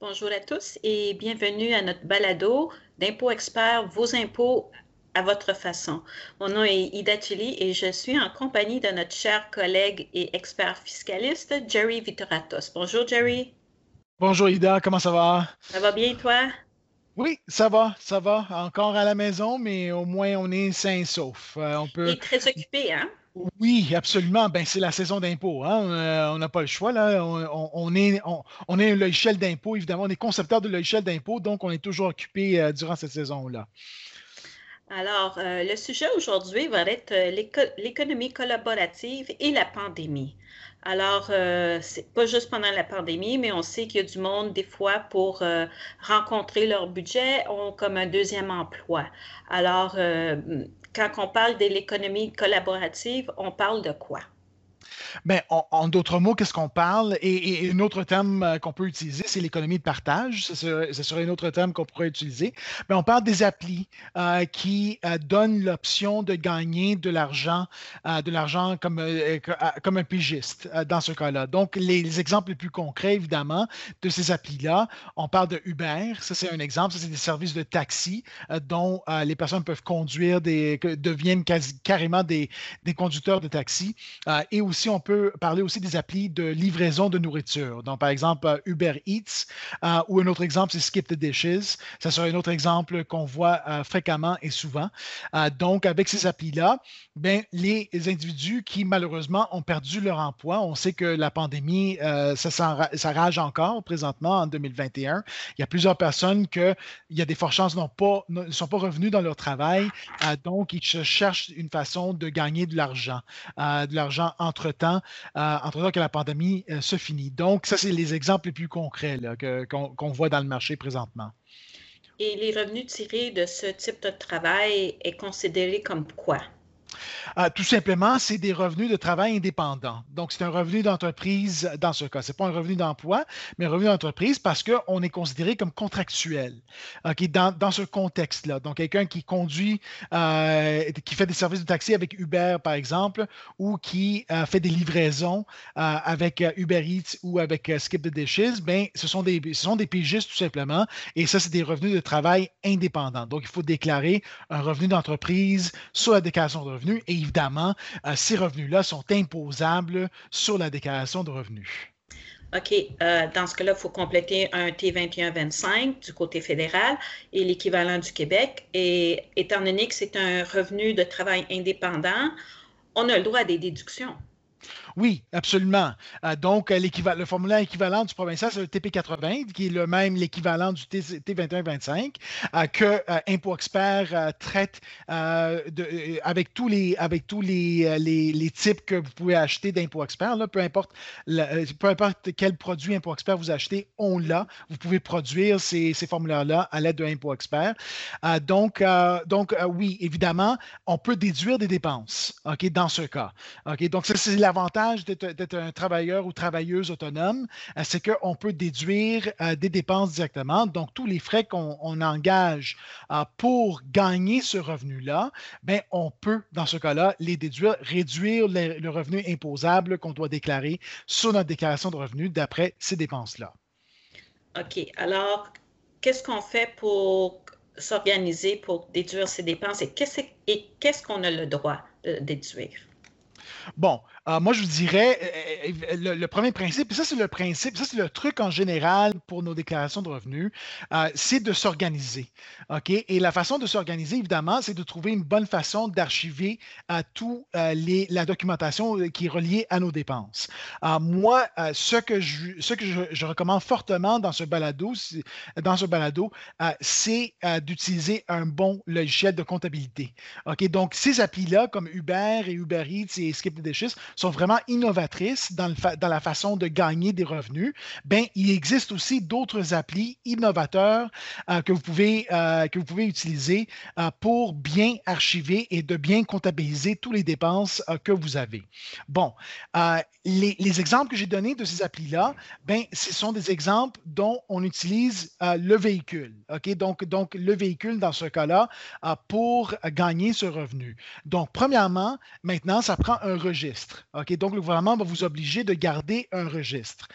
Bonjour à tous et bienvenue à notre balado d'impôts experts, vos impôts à votre façon. Mon nom est Ida Chili et je suis en compagnie de notre cher collègue et expert fiscaliste, Jerry Vitoratos. Bonjour, Jerry. Bonjour, Ida. Comment ça va? Ça va bien, toi? Oui, ça va, ça va. Encore à la maison, mais au moins on est sain et sauf. Euh, on peut... très occupé, hein? Oui, absolument. Ben, c'est la saison d'impôt. Hein. Euh, on n'a pas le choix. On, est, on, est un logiciel d'impôt, évidemment. On est concepteur de logiciel d'impôt, donc on est toujours occupé euh, durant cette saison-là. Alors, euh, le sujet aujourd'hui va être l'économie collaborative et la pandémie. Alors, c'est pas juste pendant la pandémie, mais on sait qu'il y a du monde, des fois, pour rencontrer leur budget, ont comme un deuxième emploi. Alors, quand on parle de l'économie collaborative, on parle de quoi? Bien, en, d'autres mots, qu'est-ce qu'on parle? Et, un autre thème euh, qu'on peut utiliser, c'est l'économie de partage. Ce serait, un autre thème qu'on pourrait utiliser. Mais on parle des applis euh, qui euh, donnent l'option de gagner de l'argent, de l'argent comme, comme un pigiste dans ce cas-là. Donc, les, exemples les plus concrets, évidemment, de ces applis-là, on parle de Uber. Ça, c'est un exemple. Ça, c'est des services de taxi dont les personnes peuvent conduire, des, deviennent carrément des, des conducteurs de taxi. et aussi, on peut parler aussi des applis de livraison de nourriture. Donc, par exemple, euh, Uber Eats euh, ou un autre exemple, c'est Skip the Dishes. Ça serait un autre exemple qu'on voit euh, fréquemment et souvent. donc, avec ces applis-là, ben, les individus qui malheureusement ont perdu leur emploi, on sait que la pandémie, ça, rage encore présentement en 2021. Il y a plusieurs personnes que il y a des fortes chances ne sont pas revenus dans leur travail. donc, ils cherchent une façon de gagner de l'argent, de l'argent entre-temps euh, entre temps que la pandémie euh, se finit. Donc, ça, c'est les exemples les plus concrets qu'on voit dans le marché présentement. Et les revenus tirés de ce type de travail est considéré comme quoi? Euh, tout simplement, c'est des revenus de travail indépendants. Donc, c'est un revenu d'entreprise dans ce cas. Ce n'est pas un revenu d'emploi, mais un revenu d'entreprise parce qu'on est considéré comme contractuel dans, ce contexte-là. Donc, quelqu'un qui conduit, euh, qui fait des services de taxi avec Uber, par exemple, ou qui euh, fait des livraisons avec Uber Eats ou avec Skip the Dishes, ben, ce, sont des, ce sont des pigistes tout simplement. Et ça, c'est des revenus de travail indépendants. Donc, il faut déclarer un revenu d'entreprise sur la déclaration de revenus et évidemment, euh, ces revenus-là sont imposables sur la déclaration de revenus. OK. Euh, dans ce cas-là, il faut compléter un T2125 du côté fédéral et l'équivalent du Québec. Et étant donné que c'est un revenu de travail indépendant, on a le droit à des déductions. Oui, absolument. Euh, donc, euh, le formulaire équivalent du provincial, c'est le TP80, qui est le même l'équivalent du T, 2125 euh, que Impôt Expert traite avec tous les, avec tous les, types que vous pouvez acheter d'Impôt Expert. Là, peu, importe peu importe quel produit Impôt Expert vous achetez, on l'a. Vous pouvez produire ces, ces formulaires-là à l'aide de Impôt Expert. donc, oui, évidemment, on peut déduire des dépenses ok, dans ce cas. Donc, ça, c'est l'avantage d'être un travailleur ou travailleuse autonome, euh, c'est qu'on peut déduire euh, des dépenses directement. Donc, tous les frais qu'on engage euh, pour gagner ce revenu-là, ben, on peut, dans ce cas-là, les déduire, réduire le, revenu imposable qu'on doit déclarer sur notre déclaration de revenus d'après ces dépenses-là. OK. Alors, qu'est-ce qu'on fait pour s'organiser pour déduire ces dépenses et qu'est-ce qu'on a le droit de déduire? Bon, euh, moi, je vous dirais, euh, euh, le, premier principe, et ça, c'est le principe, ça, c'est le truc en général pour nos déclarations de revenus, c'est de s'organiser. OK? Et la façon de s'organiser, évidemment, c'est de trouver une bonne façon d'archiver tout les, la documentation qui est reliée à nos dépenses. moi, ce que, je, ce que je, recommande fortement dans ce balado, dans ce balado, c'est d'utiliser un bon logiciel de comptabilité. OK? Donc, ces applis-là, comme Uber et Uber Eats et Skip the Dishes, sont vraiment innovatrices dans, la façon de gagner des revenus, ben, il existe aussi d'autres applis innovateurs euh, que, vous pouvez, euh, que vous pouvez utiliser euh, pour bien archiver et de bien comptabiliser toutes les dépenses que vous avez. Bon, les, les, exemples que j'ai donnés de ces applis-là, ben, ce sont des exemples dont on utilise le véhicule. Donc, donc, le véhicule, dans ce cas-là, pour gagner ce revenu. Donc, premièrement, maintenant, ça prend un registre. Donc, le gouvernement va vous obliger de garder un registre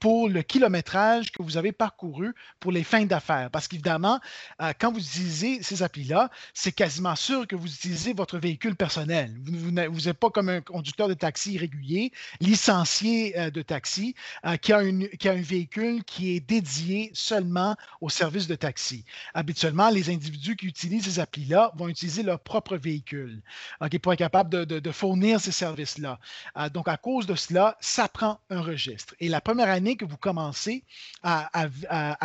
pour le kilométrage que vous avez parcouru pour les fins d'affaires. Parce qu'évidemment, euh, quand vous utilisez ces applis-là, c'est quasiment sûr que vous utilisez votre véhicule personnel. Vous n'êtes pas comme un conducteur de taxi régulier, licencié euh, de taxi, euh, qui, a une, qui a un véhicule qui est dédié seulement au service de taxi. Habituellement, les individus qui utilisent ces applis-là vont utiliser leur propre véhicule pour être capable de, fournir ces services-là. Euh, donc, à cause de cela, ça prend un registre. Et la première année que vous commencez à,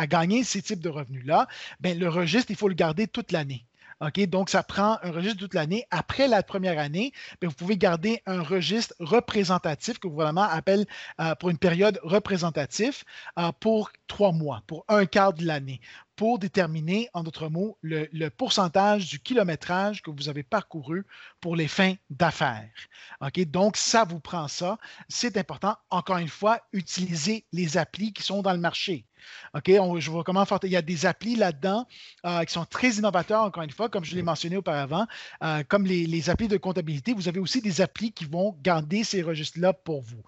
gagner ces types de revenus-là, ben, le registre, il faut le garder toute l'année. OK? Donc, ça prend un registre toute l'année. Après la première année, ben, vous pouvez garder un registre représentatif que le gouvernement appelle euh, pour une période représentative euh, pour trois mois, pour un quart de l'année pour déterminer, en d'autres mots, le, pourcentage du kilométrage que vous avez parcouru pour les fins d'affaires. OK? Donc, ça vous prend ça. C'est important. Encore une fois, utilisez les applis qui sont dans le marché. OK? je vois comment faire. Il y a des applis là-dedans euh, qui sont très innovateurs, encore une fois, comme je l'ai mentionné auparavant. Euh, comme les, les, applis de comptabilité, vous avez aussi des applis qui vont garder ces registres-là pour vous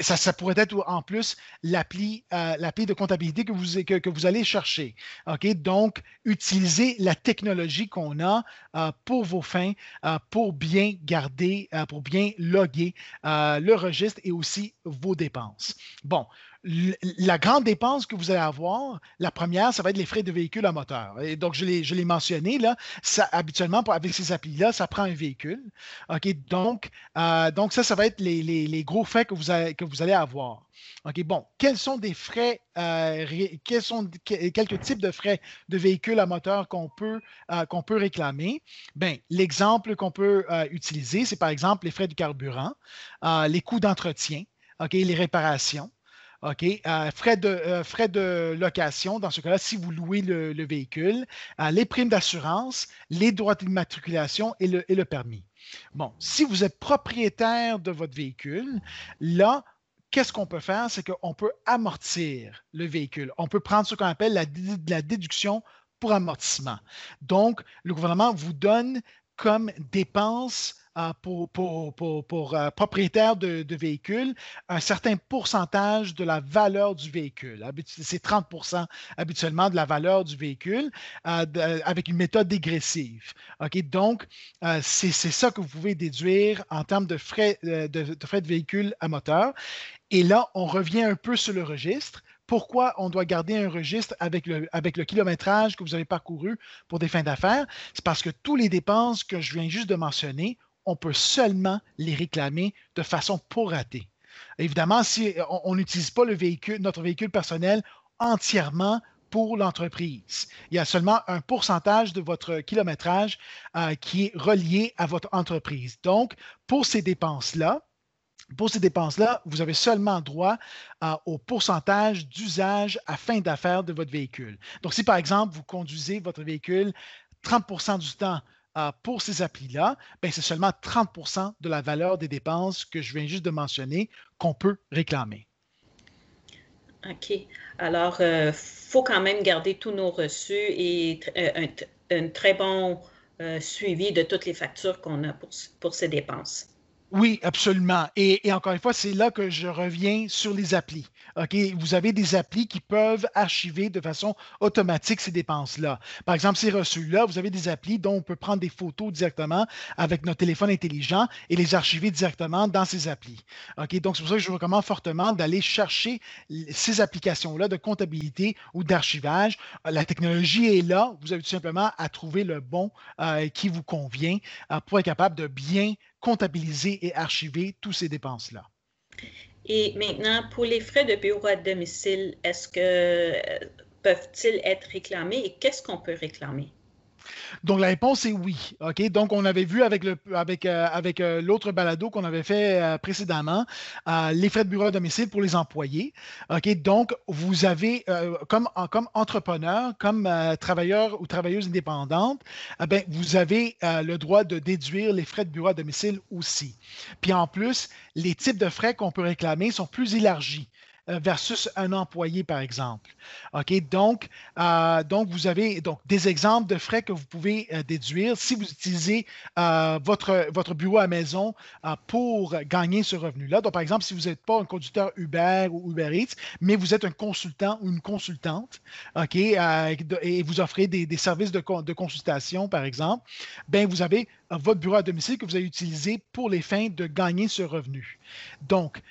ça, pourrait être en plus l'appli euh, de comptabilité que vous, que, vous allez chercher. OK? Donc, utilisez la technologie qu'on a euh, pour vos fins, euh, pour bien garder, pour bien loguer le registre et aussi vos dépenses. Bon, la grande dépense que vous allez avoir, la première, ça va être les frais de véhicule à moteur. Et donc, je l'ai mentionné, là, habituellement, avec ces applis-là, ça prend un véhicule. Euh, donc ça, ça va être les, gros frais que vous, allez, avoir. Bon, quels sont des frais, euh, quels sont quelques types de frais de véhicule à moteur qu'on peut, euh, réclamer? Bien, l'exemple qu'on peut utiliser, c'est par exemple les frais du carburant, les coûts d'entretien, les réparations. OK? Euh, frais, de, euh, frais de location, dans ce cas-là, si vous louez le, véhicule, euh, les primes d'assurance, les droits d'immatriculation et le, et le permis. Bon, si vous êtes propriétaire de votre véhicule, là, qu'est-ce qu'on peut faire? C'est qu'on peut amortir le véhicule. On peut prendre ce qu'on appelle la, la déduction pour amortissement. Donc, le gouvernement vous donne comme dépense euh, pour, pour, euh, propriétaires de, véhicules un certain pourcentage de la valeur du véhicule. C'est 30% habituellement de la valeur du véhicule euh, avec une méthode dégressive. Donc, c'est ça que vous pouvez déduire en termes de frais de, frais de véhicule à moteur. Et là, on revient un peu sur le registre. Pourquoi on doit garder un registre avec le, kilométrage que vous avez parcouru pour des fins d'affaires? C'est parce que tous les dépenses que je viens juste de mentionner on peut seulement les réclamer de façon proratée. Évidemment, si on n'utilise pas notre véhicule personnel entièrement pour l'entreprise. Il y a seulement un pourcentage de votre kilométrage euh, qui est relié à votre entreprise. Donc, pour ces dépenses-là, pour ces dépenses-là, vous avez seulement droit euh, au pourcentage d'usage à fin d'affaires de votre véhicule. Donc, si par exemple, vous conduisez votre véhicule 30% du temps euh, pour ces applis-là, ben, c'est seulement 30% de la valeur des dépenses que je viens juste de mentionner qu'on peut réclamer. OK. Alors, il euh, faut quand même garder tous nos reçus et un, très bon suivi de toutes les factures qu'on a pour ces dépenses. Oui, absolument. Et, encore une fois, c'est là que je reviens sur les applis. OK? Vous avez des applis qui peuvent archiver de façon automatique ces dépenses-là. Par exemple, ces reçus-là, vous avez des applis dont on peut prendre des photos directement avec notre téléphone intelligent et les archiver directement dans ces applis. OK? Donc, c'est pour ça que je vous recommande fortement d'aller chercher ces applications-là de comptabilité ou d'archivage. La technologie est là. Vous avez tout simplement à trouver le bon euh, qui vous convient euh, pour être capable de bien comptabiliser et archiver toutes ces dépenses-là. Et maintenant, pour les frais de bureau à domicile, est-ce que euh, peuvent-ils être réclamés et qu'est-ce qu'on peut réclamer? Donc, la réponse est oui. Donc, on avait vu avec, avec, euh, avec euh, l'autre balado qu'on avait fait euh, précédemment, les frais de bureau à domicile pour les employés. Donc, vous avez, comme, entrepreneur, comme travailleur ou travailleuse indépendante, ben, vous avez le droit de déduire les frais de bureau à domicile aussi. Puis en plus, les types de frais qu'on peut réclamer sont plus élargis. Euh, versus un employé, par exemple. OK? Donc, euh, donc, vous avez donc, des exemples de frais que vous pouvez déduire si vous utilisez votre, bureau à maison pour gagner ce revenu-là. Donc, par exemple, si vous n'êtes pas un conducteur Uber ou Uber Eats, mais vous êtes un consultant ou une consultante, OK? et vous offrez des, services de, de consultation, par exemple, ben vous avez votre bureau à domicile que vous avez utilisé pour les fins de gagner ce revenu. Donc,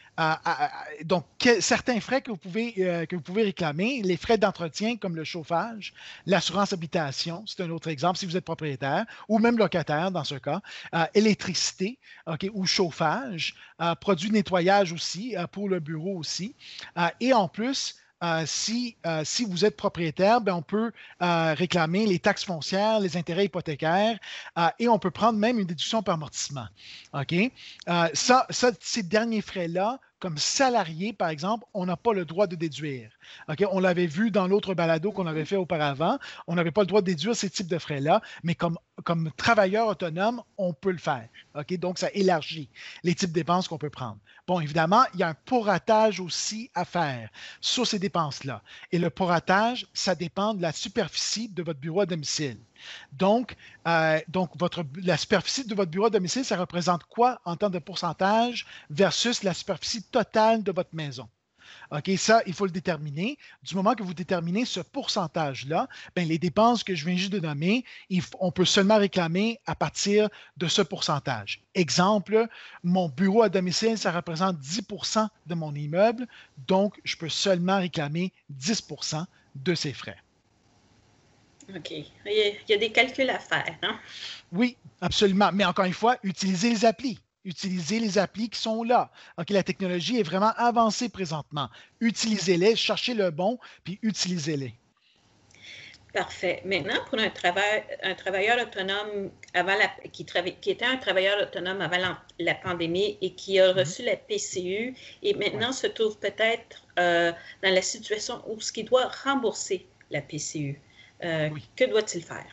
donc certains frais que vous, pouvez, euh, que vous pouvez réclamer, les frais d'entretien comme le chauffage, l'assurance habitation, c'est un autre exemple si vous êtes propriétaire ou même locataire dans ce cas, euh, électricité ou chauffage, euh, produits de nettoyage aussi pour le bureau aussi. et en plus, euh, si, euh, si vous êtes propriétaire, ben, on peut euh, réclamer les taxes foncières, les intérêts hypothécaires et on peut prendre même une déduction par amortissement. Ces derniers frais-là, comme salarié, par exemple, on n'a pas le droit de déduire. On l'avait vu dans l'autre balado qu'on avait fait auparavant. On n'avait pas le droit de déduire ces types de frais-là, mais comme, travailleur autonome, on peut le faire. Donc, ça élargit les types de dépenses qu'on peut prendre. Bon, évidemment, il y a un poratage aussi à faire sur ces dépenses-là. Et le poratage, ça dépend de la superficie de votre bureau à domicile. Donc, euh, la superficie de votre bureau à domicile, ça représente quoi en termes de pourcentage versus la superficie totale de votre maison? OK, ça, il faut le déterminer. Du moment que vous déterminez ce pourcentage-là, ben, les dépenses que je viens juste de nommer, on peut seulement réclamer à partir de ce pourcentage. Exemple, mon bureau à domicile, ça représente 10% de mon immeuble, donc je peux seulement réclamer 10% de ces frais. OK. Il y a des calculs à faire. Hein? Oui, absolument. Mais encore une fois, utilisez les applis. Utilisez les applis qui sont là. OK, la technologie est vraiment avancée présentement. Utilisez-les, cherchez le bon, puis utilisez-les. Parfait. Maintenant, pour un, travail, un travailleur autonome avant la, qui, qui, était un travailleur autonome avant la, pandémie et qui a mm-hmm. reçu la PCU et maintenant se trouve peut-être euh, dans la situation où ce qui doit rembourser la PCU. Euh, que doit-il faire?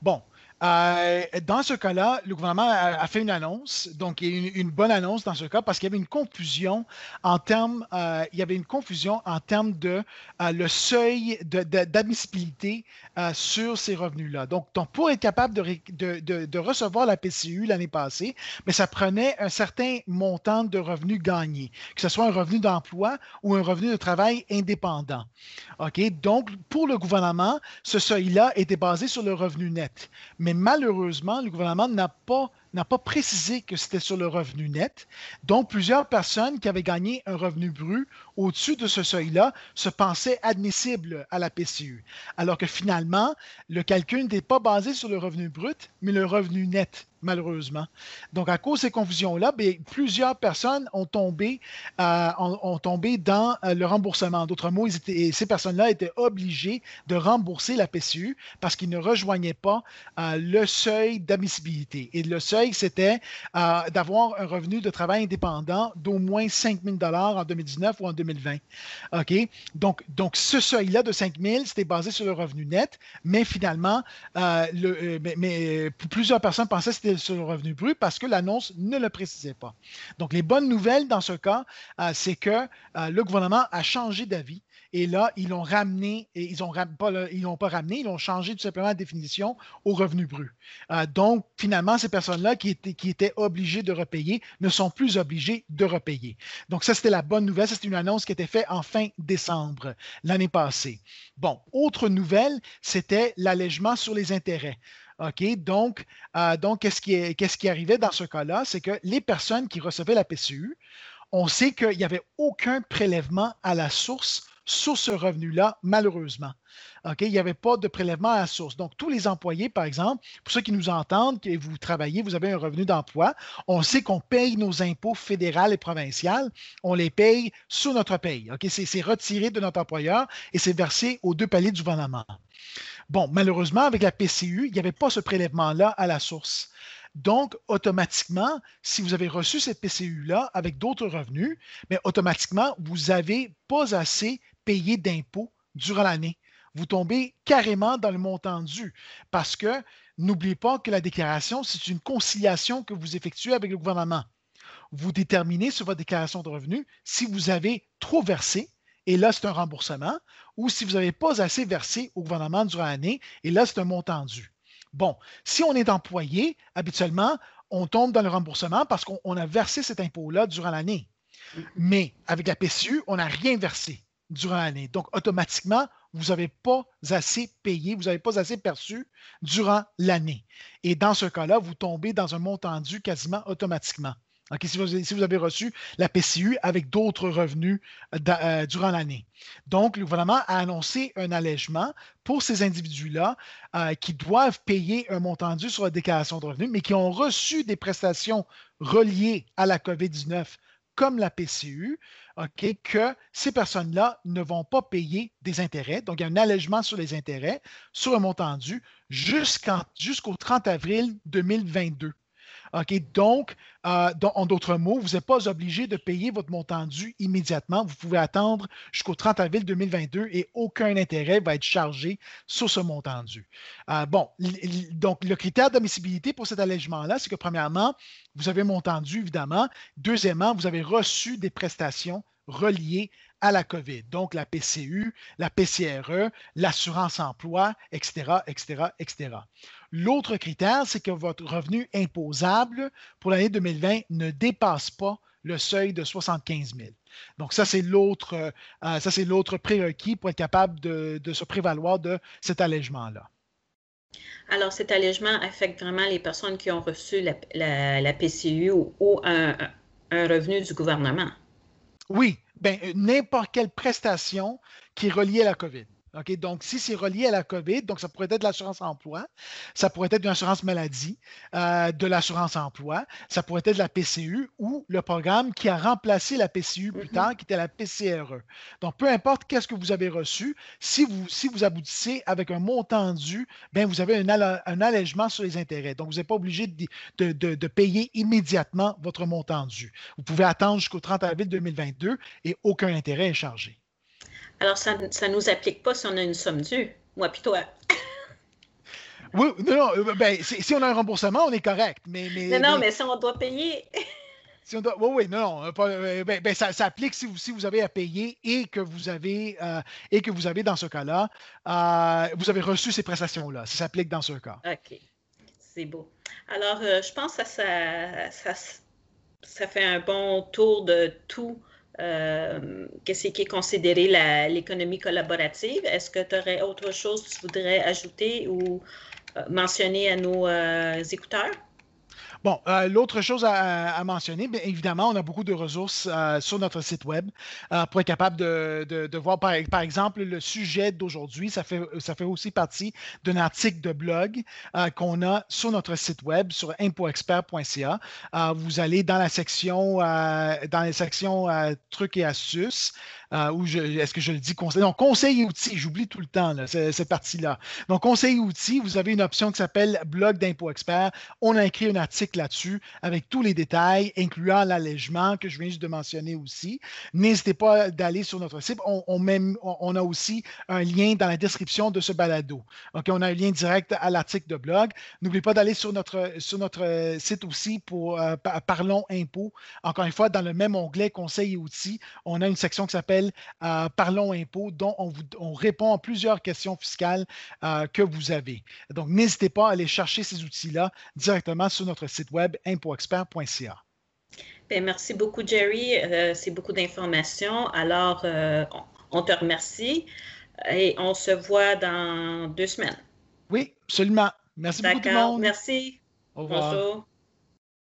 Bon, euh, dans ce cas-là, le gouvernement a, fait une annonce, donc une, bonne annonce dans ce cas, parce qu'il y avait une confusion en termes, euh, il y avait une confusion en termes de le seuil d'admissibilité sur ces revenus-là. Donc, pour être capable de, de, recevoir la PCU l'année passée, mais ça prenait un certain montant de revenus gagnés, que ce soit un revenu d'emploi ou un revenu de travail indépendant. OK? Donc, pour le gouvernement, ce seuil-là était basé sur le revenu net. Mais malheureusement, le gouvernement n'a pas n'a pas précisé que c'était sur le revenu net. Donc, plusieurs personnes qui avaient gagné un revenu brut au-dessus de ce seuil-là se pensaient admissibles à la PCU, alors que finalement, le calcul n'était pas basé sur le revenu brut, mais le revenu net malheureusement. Donc, à cause de ces confusions-là, plusieurs personnes ont tombé, euh, ont, tombé dans euh, le remboursement. D'autres mots, ces personnes-là étaient obligées de rembourser la PCU parce qu'ils ne rejoignaient pas euh, le seuil d'admissibilité. Et le seuil c'était euh, d'avoir un revenu de travail indépendant d'au moins 5 000 en 2019 ou en 2020. OK? Donc, donc ce seuil-là de 5 000, c'était basé sur le revenu net, mais finalement, euh, euh, plusieurs personnes pensaient que c'était sur le revenu brut parce que l'annonce ne le précisait pas. Donc, les bonnes nouvelles dans ce cas, c'est que le gouvernement a changé d'avis et là, ils l'ont ramené, ils n'ont pas, l'ont pas ramené, ils ont changé tout simplement la définition au revenu brut. Euh, donc, finalement, ces personnes-là qui étaient, obligées de repayer ne sont plus obligées de repayer. Donc, ça, c'était la bonne nouvelle. C'était une annonce qui était faite en fin décembre l'année passée. Bon, autre nouvelle, c'était l'allègement sur les intérêts. OK, donc, euh, donc qu'est-ce qui, qu'est-ce qui arrivait dans ce cas-là? C'est que les personnes qui recevaient la PCU, on sait qu'il n'y avait aucun prélèvement à la source sur ce revenu-là, malheureusement. il n'y avait pas de prélèvement à la source. Donc, tous les employés, par exemple, pour ceux qui nous entendent, que vous travaillez, vous avez un revenu d'emploi, on sait qu'on paye nos impôts fédéraux et provinciaux, on les paye sur notre paye. C'est retiré de notre employeur et c'est versé aux deux paliers du gouvernement. Bon, malheureusement, avec la PCU, il n'y avait pas ce prélèvement-là à la source. Donc, automatiquement, si vous avez reçu cette PCU-là avec d'autres revenus, mais automatiquement, vous n'avez pas assez payé d'impôts durant l'année. Vous tombez carrément dans le montant dû parce que n'oubliez pas que la déclaration, c'est une conciliation que vous effectuez avec le gouvernement. vous déterminez sur votre déclaration de revenus si vous avez trop versé, et là, c'est un remboursement, ou si vous n'avez pas assez versé au gouvernement durant l'année, et là, c'est un montant dû. Bon, si on est employé, habituellement, on tombe dans le remboursement parce qu'on a versé cet impôt-là durant l'année. Mais avec la PCU, on n'a rien versé durant l'année. Donc, automatiquement, vous n'avez pas assez payé, vous n'avez pas assez perçu durant l'année. Et dans ce cas-là, vous tombez dans un montant dû quasiment automatiquement. si, vous, avez reçu la PCU avec d'autres revenus euh, euh, durant l'année. Donc, le gouvernement a annoncé un allègement pour ces individus-là euh, qui doivent payer un montant dû sur la déclaration de revenus, mais qui ont reçu des prestations reliées à la COVID-19 comme la PCU, que ces personnes-là ne vont pas payer des intérêts. Donc, il y a un allègement sur les intérêts sur un montant dû jusqu'au 30 avril 2022. Donc, euh, en d'autres mots, vous n'êtes pas obligé de payer votre montant dû immédiatement. Vous pouvez attendre jusqu'au 30 avril 2022 et aucun intérêt va être chargé sur ce montant dû. Euh, bon, donc le critère d'admissibilité pour cet allègement-là, c'est que premièrement, vous avez montant dû, évidemment. Deuxièmement, vous avez reçu des prestations reliées à la COVID, donc la PCU, la PCRE, l'assurance emploi, etc., etc., etc. L'autre critère, c'est que votre revenu imposable pour l'année 2020 ne dépasse pas le seuil de 75 000. Donc, ça, c'est l'autre, euh, ça, c'est l'autre prérequis pour être capable de, se prévaloir de cet allègement-là. Alors, cet allègement affecte vraiment les personnes qui ont reçu la, PCU ou, un, revenu du gouvernement. Oui, ben, n'importe quelle prestation qui est reliée à la COVID. Donc, si c'est relié à la COVID, donc ça pourrait être l'assurance emploi, ça pourrait être une assurance maladie, euh, de l'assurance emploi, ça pourrait être la PCU ou le programme qui a remplacé la PCU plus mm-hmm. tard, qui était la PCRE. Donc, peu importe qu'est-ce que vous avez reçu, si vous, si vous aboutissez avec un montant dû, bien, vous avez un, un allègement sur les intérêts. Donc, vous n'êtes pas obligé de, de, de, payer immédiatement votre montant dû. Vous pouvez attendre jusqu'au 30 avril 2022 et aucun intérêt est chargé. Alors, ça ne nous applique pas si on a une somme due, moi puis toi. oui, non, non, euh, ben, si, on a un remboursement, on est correct. Mais, mais non, non, mais, si on doit payer. si on doit, oui, oui, non, non euh, ben, ben, ça, s'applique si vous, si vous avez à payer et que vous avez, euh, et que vous avez dans ce cas-là, vous avez reçu ces prestations-là. Ça s'applique dans ce cas. OK. C'est beau. Alors, je pense que ça, ça, ça, fait un bon tour de tout euh, qu'est-ce qui est considéré l'économie collaborative? Est-ce que tu aurais autre chose que tu voudrais ajouter ou euh, mentionner à nos euh, écouteurs? Bon, euh, l'autre chose à, mentionner, bien évidemment, on a beaucoup de ressources euh, sur notre site web euh, pour être capable de, voir, par, exemple, le sujet d'aujourd'hui. Ça fait, aussi partie d'un article de blog qu'on a sur notre site web, sur impoexpert.ca. vous allez dans la section, dans trucs et astuces. Ou est-ce que je le dis conseil? Non, conseil et outils, j'oublie tout le temps cette partie-là. Donc, conseil et outils, vous avez une option qui s'appelle blog d'impôt expert. On a écrit un article là-dessus avec tous les détails, incluant l'allègement que je viens juste de mentionner aussi. N'hésitez pas d'aller sur notre site. On, on, a aussi un lien dans la description de ce balado. On a un lien direct à l'article de blog. N'oubliez pas d'aller sur notre, sur notre site aussi pour euh, Parlons impôts. Encore une fois, dans le même onglet conseil et outils, on a une section qui s'appelle euh, Parlons impôts, dont on, répond à plusieurs questions fiscales euh, que vous avez. Donc, n'hésitez pas à aller chercher ces outils-là directement sur notre site web impoexpert.ca. Ben, merci beaucoup, Jerry. Euh, c'est beaucoup d'informations. Alors, on, te remercie et on se voit dans deux semaines. Oui, absolument. Merci beaucoup tout le monde. Merci. Au revoir. Bonjour.